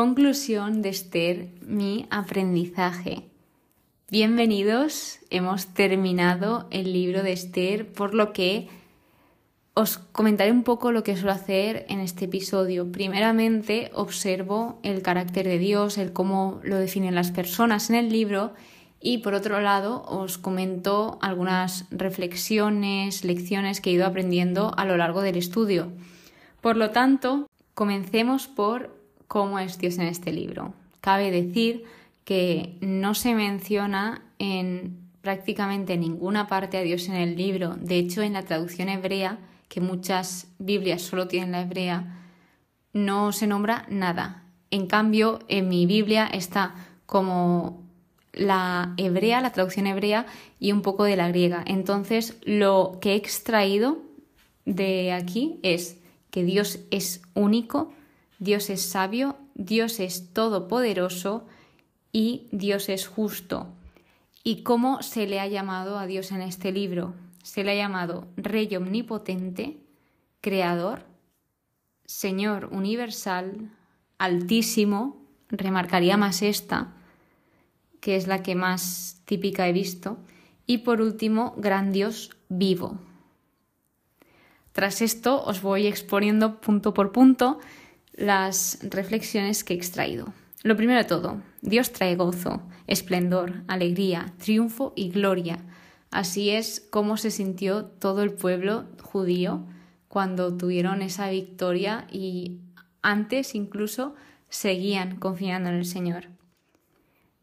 Conclusión de Esther, mi aprendizaje. Bienvenidos, hemos terminado el libro de Esther, por lo que os comentaré un poco lo que suelo hacer en este episodio. Primeramente, observo el carácter de Dios, el cómo lo definen las personas en el libro y por otro lado os comento algunas reflexiones, lecciones que he ido aprendiendo a lo largo del estudio. Por lo tanto, comencemos por cómo es Dios en este libro. Cabe decir que no se menciona en prácticamente ninguna parte a Dios en el libro. De hecho, en la traducción hebrea, que muchas Biblias solo tienen la hebrea, no se nombra nada. En cambio, en mi Biblia está como la hebrea, la traducción hebrea y un poco de la griega. Entonces, lo que he extraído de aquí es que Dios es único, Dios es sabio, Dios es todopoderoso y Dios es justo. ¿Y cómo se le ha llamado a Dios en este libro? Se le ha llamado Rey omnipotente, Creador, Señor universal, Altísimo, remarcaría más esta, que es la que más típica he visto, y por último, Gran Dios vivo. Tras esto os voy exponiendo punto por punto las reflexiones que he extraído. Lo primero de todo, Dios trae gozo, esplendor, alegría, triunfo y gloria. Así es como se sintió todo el pueblo judío cuando tuvieron esa victoria y antes incluso seguían confiando en el Señor.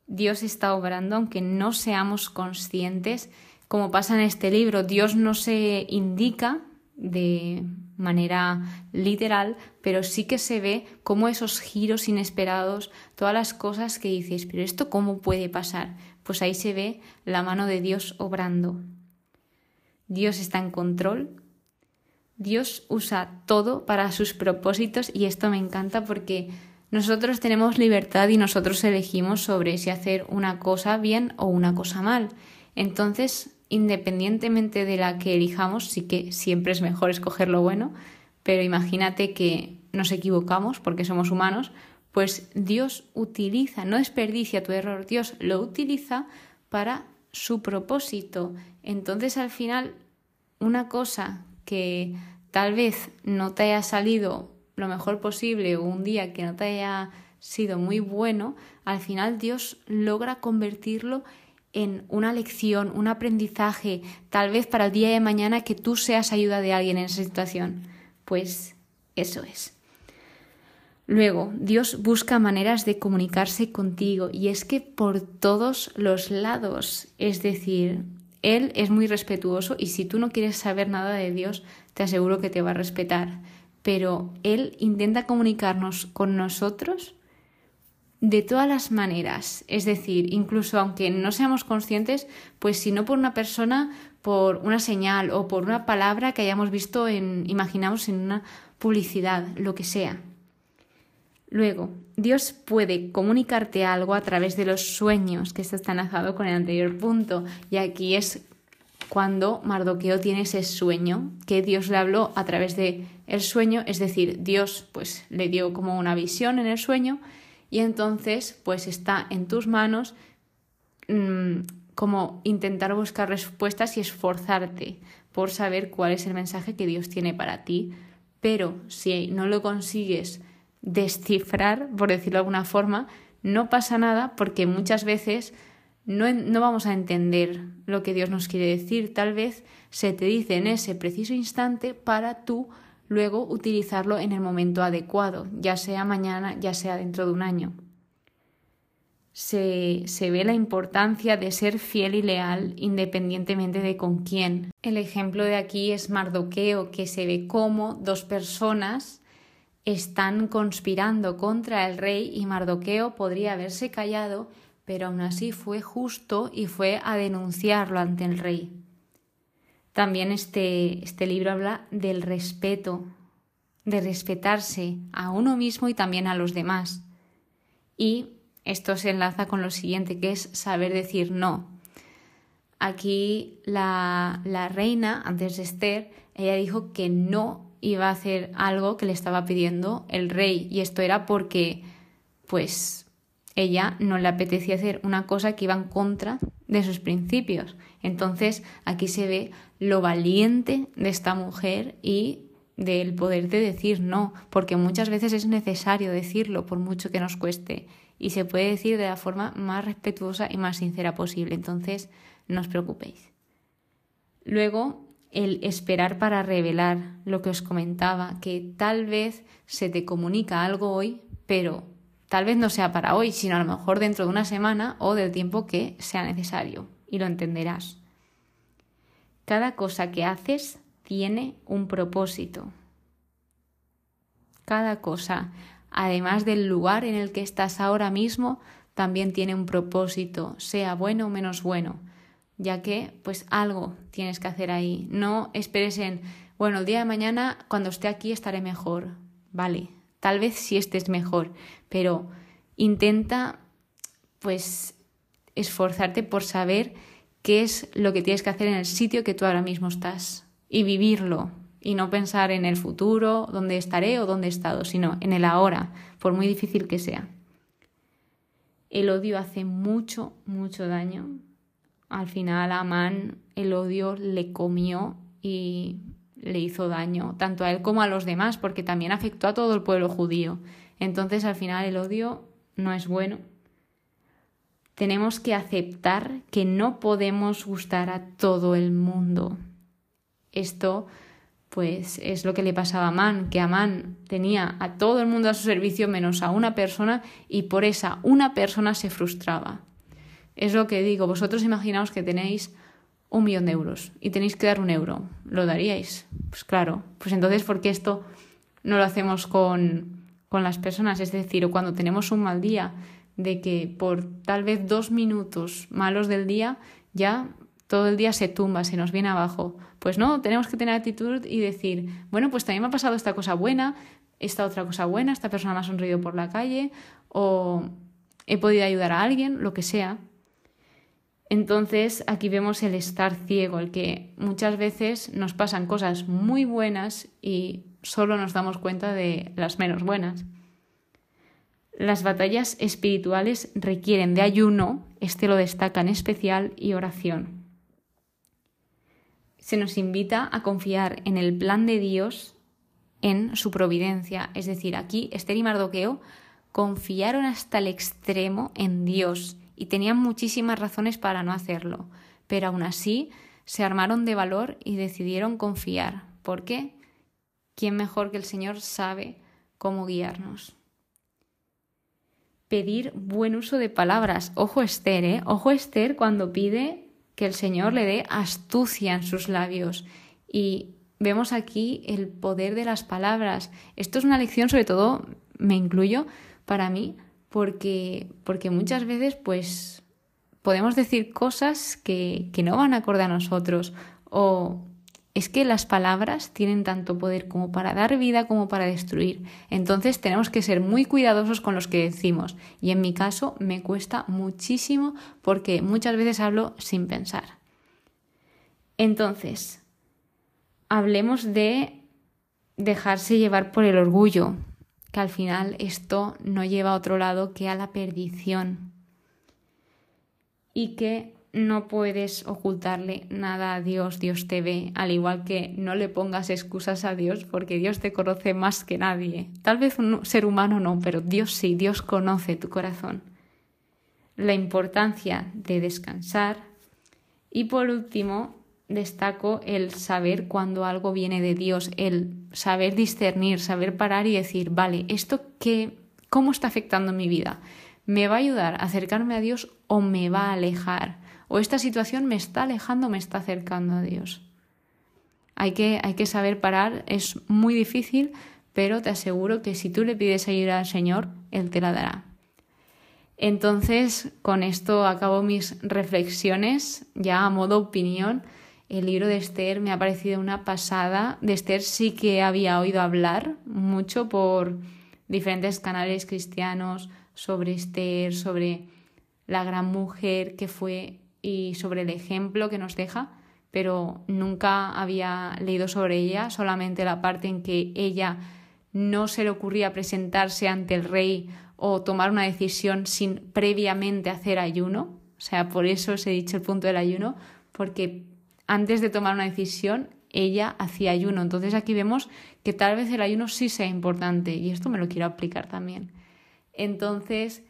Dios está obrando aunque no seamos conscientes, como pasa en este libro, Dios no se indica de manera literal, pero sí que se ve como esos giros inesperados, todas las cosas que dices, pero esto cómo puede pasar? Pues ahí se ve la mano de Dios obrando. Dios está en control. Dios usa todo para sus propósitos y esto me encanta porque nosotros tenemos libertad y nosotros elegimos sobre si hacer una cosa bien o una cosa mal. Entonces, independientemente de la que elijamos, sí que siempre es mejor escoger lo bueno, pero imagínate que nos equivocamos porque somos humanos, pues Dios utiliza, no desperdicia tu error, Dios lo utiliza para su propósito. Entonces al final, una cosa que tal vez no te haya salido lo mejor posible o un día que no te haya sido muy bueno, al final Dios logra convertirlo en una lección, un aprendizaje, tal vez para el día de mañana que tú seas ayuda de alguien en esa situación. Pues eso es. Luego, Dios busca maneras de comunicarse contigo y es que por todos los lados, es decir, Él es muy respetuoso y si tú no quieres saber nada de Dios, te aseguro que te va a respetar. Pero Él intenta comunicarnos con nosotros de todas las maneras. Es decir, incluso aunque no seamos conscientes, pues si no por una persona, por una señal o por una palabra que hayamos visto en, imaginamos en una publicidad, lo que sea. Luego, Dios puede comunicarte algo a través de los sueños, que esto está enlazado con el anterior punto, y aquí es cuando Mardoqueo tiene ese sueño, que Dios le habló a través de el sueño, es decir, Dios pues le dio como una visión en el sueño y entonces pues está en tus manos mm, como intentar buscar respuestas y esforzarte por saber cuál es el mensaje que Dios tiene para ti. Pero si no lo consigues descifrar, por decirlo de alguna forma, no pasa nada porque muchas veces no, no, vamos a entender lo que Dios nos quiere decir. Tal vez se te dice en ese preciso instante para tú luego utilizarlo en el momento adecuado, ya sea mañana, ya sea dentro de un año. Se, se, ve la importancia de ser fiel y leal independientemente de con quién. El ejemplo de aquí es Mardoqueo, que se ve como dos personas están conspirando contra el rey y Mardoqueo podría haberse callado, pero aún así fue justo y fue a denunciarlo ante el rey. También este, este libro habla del respeto, de respetarse a uno mismo y también a los demás. Y esto se enlaza con lo siguiente, que es saber decir no. Aquí la, la reina, antes de Esther, ella dijo que no iba a hacer algo que le estaba pidiendo el rey. Y esto era porque pues ella no le apetecía hacer una cosa que iba en contra de sus principios. Entonces aquí se ve lo valiente de esta mujer y del poder de decir no, porque muchas veces es necesario decirlo por mucho que nos cueste y se puede decir de la forma más respetuosa y más sincera posible. Entonces, no os preocupéis. Luego, el esperar para revelar lo que os comentaba, que tal vez se te comunica algo hoy, pero tal vez no sea para hoy, sino a lo mejor dentro de una semana o del tiempo que sea necesario, y lo entenderás. Cada cosa que haces tiene un propósito. Cada cosa, además del lugar en el que estás ahora mismo, también tiene un propósito, sea bueno o menos bueno ya que pues algo tienes que hacer ahí. No esperes en, bueno, el día de mañana cuando esté aquí estaré mejor. Vale, tal vez sí estés mejor, pero intenta pues esforzarte por saber qué es lo que tienes que hacer en el sitio que tú ahora mismo estás y vivirlo y no pensar en el futuro, dónde estaré o dónde he estado, sino en el ahora, por muy difícil que sea. El odio hace mucho, mucho daño al final a Amán el odio le comió y le hizo daño, tanto a él como a los demás, porque también afectó a todo el pueblo judío. Entonces al final el odio no es bueno. Tenemos que aceptar que no podemos gustar a todo el mundo. Esto pues es lo que le pasaba a Amán, que Amán tenía a todo el mundo a su servicio menos a una persona y por esa una persona se frustraba. Es lo que digo, vosotros imaginaos que tenéis un millón de euros y tenéis que dar un euro. ¿Lo daríais? Pues claro. Pues entonces, ¿por qué esto no lo hacemos con, con las personas? Es decir, cuando tenemos un mal día, de que por tal vez dos minutos malos del día ya todo el día se tumba, se nos viene abajo. Pues no, tenemos que tener actitud y decir, bueno, pues también me ha pasado esta cosa buena, esta otra cosa buena, esta persona me ha sonreído por la calle, o he podido ayudar a alguien, lo que sea. Entonces aquí vemos el estar ciego, el que muchas veces nos pasan cosas muy buenas y solo nos damos cuenta de las menos buenas. Las batallas espirituales requieren de ayuno, este lo destaca en especial, y oración. Se nos invita a confiar en el plan de Dios, en su providencia. Es decir, aquí Esther y Mardoqueo confiaron hasta el extremo en Dios y tenían muchísimas razones para no hacerlo, pero aún así se armaron de valor y decidieron confiar. ¿Por qué? ¿Quién mejor que el Señor sabe cómo guiarnos? Pedir buen uso de palabras. Ojo Esther, ¿eh? Ojo Esther cuando pide que el Señor le dé astucia en sus labios. Y vemos aquí el poder de las palabras. Esto es una lección, sobre todo, me incluyo, para mí, porque, porque muchas veces pues podemos decir cosas que, que no van acorde a nosotros o es que las palabras tienen tanto poder como para dar vida como para destruir. Entonces tenemos que ser muy cuidadosos con los que decimos. Y en mi caso me cuesta muchísimo porque muchas veces hablo sin pensar. Entonces, hablemos de dejarse llevar por el orgullo que al final esto no lleva a otro lado que a la perdición y que no puedes ocultarle nada a Dios, Dios te ve, al igual que no le pongas excusas a Dios porque Dios te conoce más que nadie. Tal vez un ser humano no, pero Dios sí, Dios conoce tu corazón. La importancia de descansar y por último, destaco el saber cuando algo viene de Dios, el saber discernir, saber parar y decir, vale, ¿esto qué, cómo está afectando mi vida? ¿Me va a ayudar a acercarme a Dios o me va a alejar? ¿O esta situación me está alejando o me está acercando a Dios? Hay que, hay que saber parar, es muy difícil, pero te aseguro que si tú le pides ayuda al Señor, Él te la dará. Entonces, con esto acabo mis reflexiones, ya a modo opinión. El libro de Esther me ha parecido una pasada. De Esther sí que había oído hablar mucho por diferentes canales cristianos sobre Esther, sobre la gran mujer que fue y sobre el ejemplo que nos deja, pero nunca había leído sobre ella, solamente la parte en que ella no se le ocurría presentarse ante el rey o tomar una decisión sin previamente hacer ayuno. O sea, por eso os he dicho el punto del ayuno, porque antes de tomar una decisión ella hacía ayuno. Entonces aquí vemos que tal vez el ayuno sí sea importante y esto me lo quiero aplicar también. Entonces,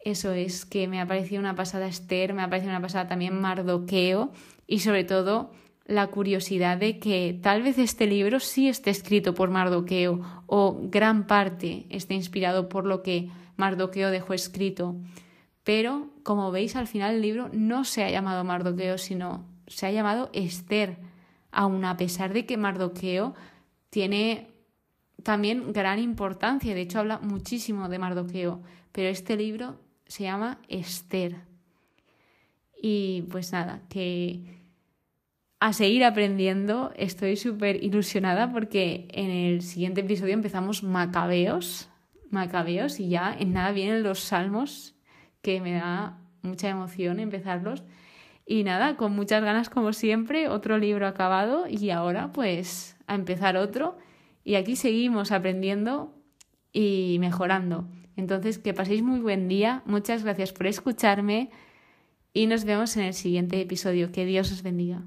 eso es que me ha parecido una pasada Esther, me ha parecido una pasada también Mardoqueo y sobre todo la curiosidad de que tal vez este libro sí esté escrito por Mardoqueo o gran parte esté inspirado por lo que Mardoqueo dejó escrito. Pero, como veis, al final el libro no se ha llamado Mardoqueo, sino se ha llamado Esther, aun a pesar de que Mardoqueo tiene también gran importancia, de hecho habla muchísimo de Mardoqueo, pero este libro se llama Esther. Y pues nada, que a seguir aprendiendo. Estoy súper ilusionada porque en el siguiente episodio empezamos Macabeos, Macabeos y ya en nada vienen los salmos, que me da mucha emoción empezarlos. Y nada, con muchas ganas como siempre, otro libro acabado y ahora pues a empezar otro. Y aquí seguimos aprendiendo y mejorando. Entonces, que paséis muy buen día. Muchas gracias por escucharme y nos vemos en el siguiente episodio. Que Dios os bendiga.